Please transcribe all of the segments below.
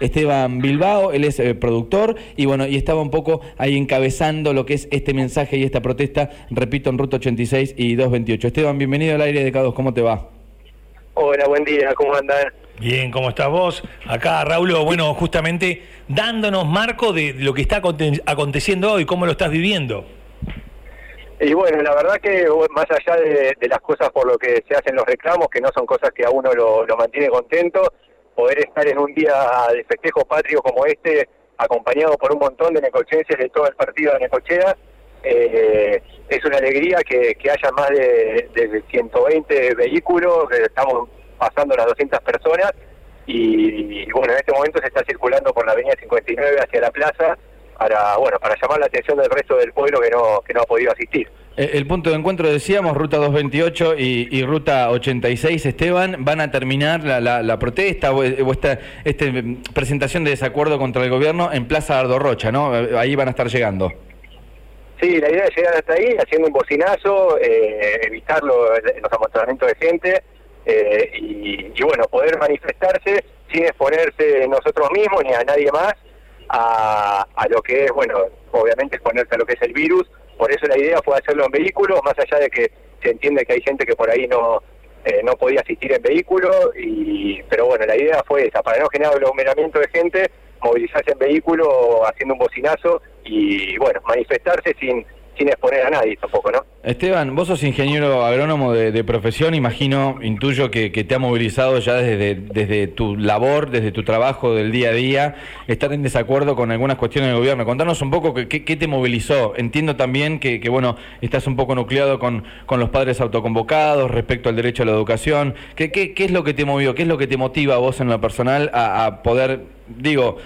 Esteban Bilbao, él es eh, productor y bueno, y estaba un poco ahí encabezando lo que es este mensaje y esta protesta, repito, en Ruta 86 y 228. Esteban, bienvenido al aire de Cados, ¿cómo te va? Hola, buen día, ¿cómo andan? Bien, ¿cómo estás vos? Acá, Raúl, bueno, justamente dándonos marco de lo que está aconteciendo hoy, cómo lo estás viviendo. Y bueno, la verdad que más allá de, las cosas por lo que se hacen los reclamos, que no son cosas que a uno lo, mantiene contento, poder estar en un día de festejo patrio como este, acompañado por un montón de necochenses de todo el partido de Necochea, eh, es una alegría que, haya más de, de 120 vehículos, estamos pasando las 200 personas y, bueno, en este momento se está circulando por la avenida 59 hacia la plaza para bueno para llamar la atención del resto del pueblo que no que no ha podido asistir. Eh, el punto de encuentro, decíamos, Ruta 228 y, Ruta 86, Esteban, ¿van a terminar la, la, protesta o, esta este, mm, presentación de desacuerdo contra el gobierno en Plaza Ardo Rocha, ¿no? Ahí van a estar llegando. Sí, la idea es llegar hasta ahí haciendo un bocinazo, eh, evitar los amontonamientos de gente eh, y, bueno, poder manifestarse sin exponerse nosotros mismos ni a nadie más a, lo que es, bueno, obviamente exponerse a lo que es el virus. Por eso la idea fue hacerlo en vehículos, más allá de que se entiende que hay gente que por ahí no eh, no podía asistir en vehículo, y, pero bueno, la idea fue esa, para no generar aglomeramiento de gente, movilizarse en vehículo haciendo un bocinazo y bueno, manifestarse sin sin exponer a nadie tampoco, ¿no? Esteban, vos sos ingeniero agrónomo de, profesión, imagino, intuyo que, te ha movilizado ya desde, desde tu labor, desde tu trabajo del día a día, estar en desacuerdo con algunas cuestiones del gobierno. Contanos un poco qué, te movilizó. Entiendo también que, bueno, estás un poco nucleado con, con los padres autoconvocados respecto al derecho a la educación. ¿Qué, qué, es lo que te movió? ¿Qué es lo que te motiva a vos en lo personal a poder, digo,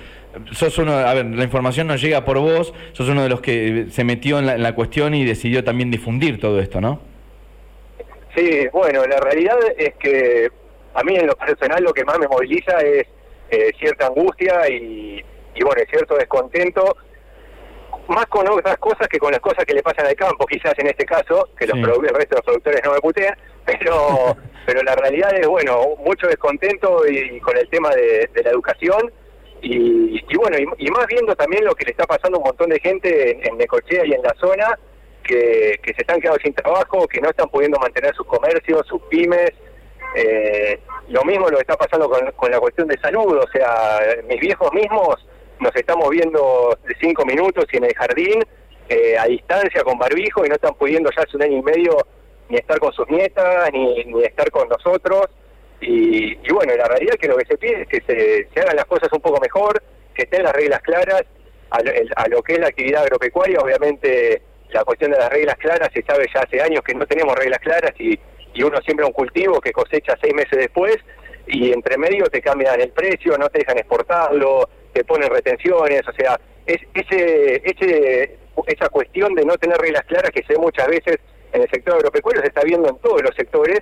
sos uno, a ver, la información no llega por vos, sos uno de los que se metió en la, cuestión y decidió también difundir todo esto, ¿no? Sí, bueno, la realidad es que a mí en lo personal lo que más me moviliza es eh, cierta angustia y, y bueno, cierto descontento, más con otras cosas que con las cosas que le pasan al campo, quizás en este caso, que los el resto de los productores no me putean, pero, pero la realidad es, bueno, mucho descontento y, con el tema de la educación y, bueno, y, más viendo también lo que le está pasando a un montón de gente en, Necochea y en la zona, que, se están quedando sin trabajo, que no están pudiendo mantener sus comercios, sus pymes. Eh, lo mismo lo que está pasando con, la cuestión de salud, o sea, mis viejos mismos nos estamos viendo de cinco minutos y en el jardín, eh, a distancia, con barbijo, y no están pudiendo ya hace un año y medio ni estar con sus nietas, ni, ni estar con nosotros. Y, bueno, la realidad es que lo que se pide es que se, hagan las cosas un poco mejor, que estén las reglas claras a lo, que es la actividad agropecuaria. Obviamente la cuestión de las reglas claras se sabe ya hace años que no tenemos reglas claras y, uno siembra un cultivo que cosecha seis meses después y entre medio te cambian el precio, no te dejan exportarlo, te ponen retenciones, o sea, es, ese, ese, esa cuestión de no tener reglas claras que se ve muchas veces en el sector agropecuario se está viendo en todos los sectores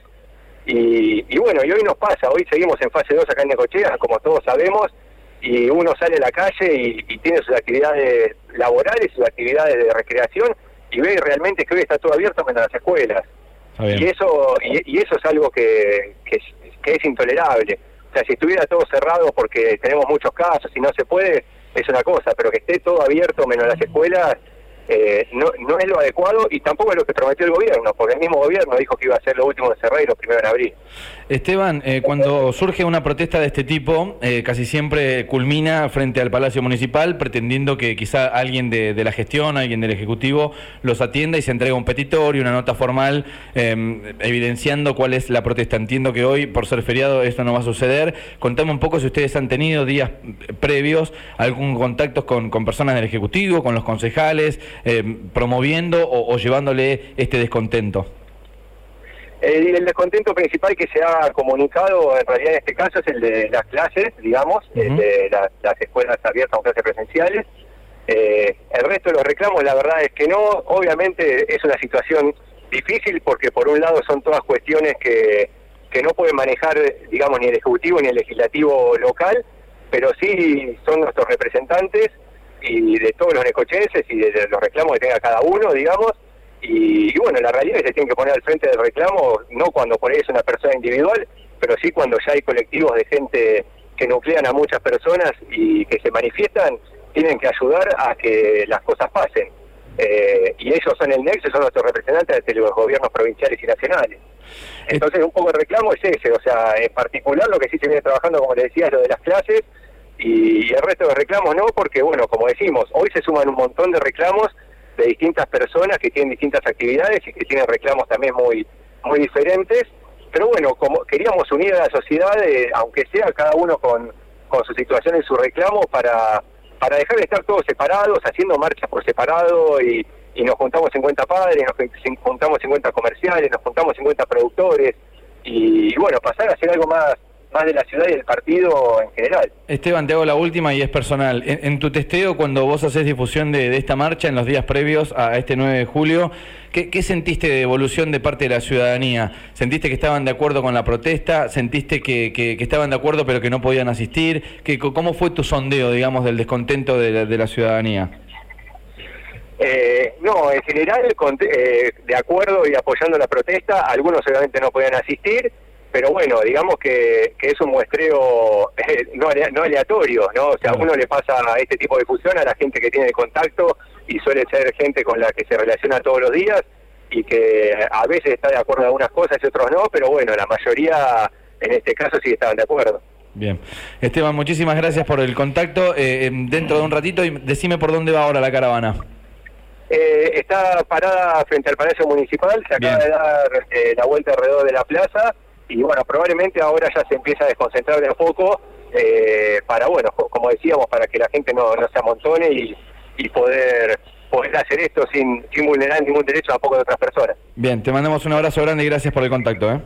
y, bueno, y hoy nos pasa, hoy seguimos en fase 2 acá en Necochea, como todos sabemos, y uno sale a la calle y, tiene sus actividades laborales, sus actividades de recreación, y ve realmente que hoy está todo abierto menos las escuelas. Y eso, y, eso es algo que, que, es, intolerable. O sea, si estuviera todo cerrado porque tenemos muchos casos y no se puede, es una cosa, pero que esté todo abierto menos las escuelas, eh, no, no es lo adecuado y tampoco es lo que prometió el gobierno, porque el mismo gobierno dijo que iba a ser lo último de cerrar y lo primero en abril. Esteban, eh, cuando surge una protesta de este tipo, eh, casi siempre culmina frente al Palacio Municipal pretendiendo que quizá alguien de, la gestión, alguien del Ejecutivo los atienda y se entrega un petitorio, una nota formal em, evidenciando cuál es la protesta. Entiendo que hoy, por ser feriado, esto no va a suceder. Contame un poco si ustedes han tenido días previos algún contacto con, con personas del Ejecutivo, con los concejales, em, promoviendo o llevándole este descontento. El, descontento principal que se ha comunicado, en realidad en este caso, es el de las clases, digamos, de las escuelas abiertas o clases presenciales. Eh, el resto de los reclamos, la verdad es que no. Obviamente es una situación difícil porque por un lado son todas cuestiones que, que no pueden manejar, digamos, ni el Ejecutivo ni el Legislativo local, pero sí son nuestros representantes y de todos los necochenses y de los reclamos que tenga cada uno, digamos, y, bueno, la realidad es que se tiene que poner al frente del reclamo, no cuando por ahí es una persona individual, pero sí cuando ya hay colectivos de gente que nuclean a muchas personas y que se manifiestan, tienen que ayudar a que las cosas pasen. Eh, y ellos son el nexo, son nuestros representantes de los gobiernos provinciales y nacionales. Entonces, un poco el reclamo es ese, o sea, en particular lo que sí se viene trabajando, como le decía, es lo de las clases, y el resto de reclamos no, porque, bueno, como decimos, hoy se suman un montón de reclamos de distintas personas que tienen distintas actividades y que tienen reclamos también muy, muy diferentes, pero bueno, como queríamos unir a la sociedad, eh, aunque sea cada uno con, con su situación y su reclamo, para, para dejar de estar todos separados, haciendo marchas por separado y, y nos juntamos 50 padres, nos juntamos 50 comerciales, nos juntamos 50 productores y, bueno, pasar a hacer algo más más de la ciudad y del partido en general. Esteban, te hago la última y es personal. En, tu testeo, cuando vos haces difusión de, esta marcha en los días previos a este 9 de julio, ¿qué, sentiste de evolución de parte de la ciudadanía? ¿Sentiste que estaban de acuerdo con la protesta? ¿Sentiste que, estaban de acuerdo pero que no podían asistir? ¿Qué, ¿Cómo fue tu sondeo, digamos, del descontento de la, ciudadanía? Eh, no, en general, eh, de acuerdo y apoyando la protesta, algunos obviamente no podían asistir, pero bueno, digamos que, que es un muestreo eh, no, no aleatorio, ¿no? O sea, a uno le pasa este tipo de fusión a la gente que tiene contacto y suele ser gente con la que se relaciona todos los días y que a veces está de acuerdo en algunas cosas y otros no, pero bueno, la mayoría en este caso sí estaban de acuerdo. Bien. Esteban, muchísimas gracias por el contacto. Eh, em, dentro de un ratito, decime por dónde va ahora la caravana. Eh, está parada frente al Palacio Municipal, se acaba de dar la vuelta alrededor de la plaza y bueno, probablemente ahora ya se empieza a desconcentrar de a poco eh, para, bueno, como decíamos, para que la gente no, no se amontone y, y poder poder hacer esto sin, sin vulnerar ningún derecho a poco de otras personas. Bien, te mandamos un abrazo grande y gracias por el contacto. ¿eh?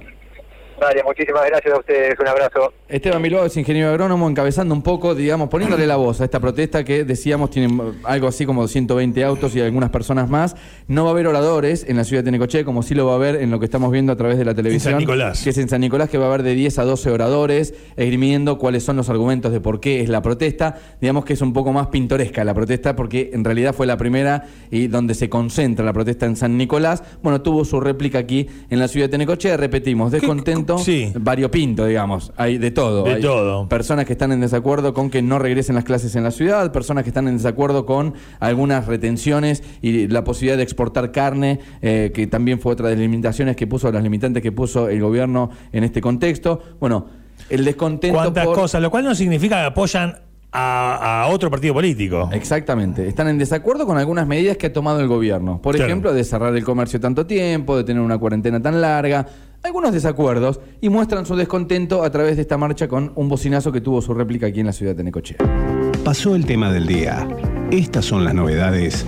Vale, muchísimas gracias a ustedes, un abrazo. Esteban Bilbao es ingeniero agrónomo, encabezando un poco, digamos, poniéndole la voz a esta protesta que decíamos tiene algo así como 120 autos y algunas personas más. No va a haber oradores en la ciudad de Tenecoche, como sí lo va a haber en lo que estamos viendo a través de la televisión. En San Nicolás. Que es en San Nicolás, que va a haber de 10 a 12 oradores, esgrimiendo cuáles son los argumentos de por qué es la protesta. Digamos que es un poco más pintoresca la protesta, porque en realidad fue la primera y donde se concentra la protesta en San Nicolás. Bueno, tuvo su réplica aquí en la ciudad de Tenecoche. Repetimos, descontento. Sí variopinto, digamos. Hay de todo. De todo. Personas que están en desacuerdo con que no regresen las clases en la ciudad, personas que están en desacuerdo con algunas retenciones y la posibilidad de exportar carne, eh, que también fue otra de las limitaciones que puso, las limitantes que puso el gobierno en este contexto. Bueno, el descontento. Cuántas cosas, lo cual no significa que apoyan a, otro partido político. Exactamente. Están en desacuerdo con algunas medidas que ha tomado el gobierno. Por ejemplo, de cerrar el comercio tanto tiempo, de tener una cuarentena tan larga, algunos desacuerdos y muestran su descontento a través de esta marcha con un bocinazo que tuvo su réplica aquí en la ciudad de Necochea. Pasó el tema del día. Estas son las novedades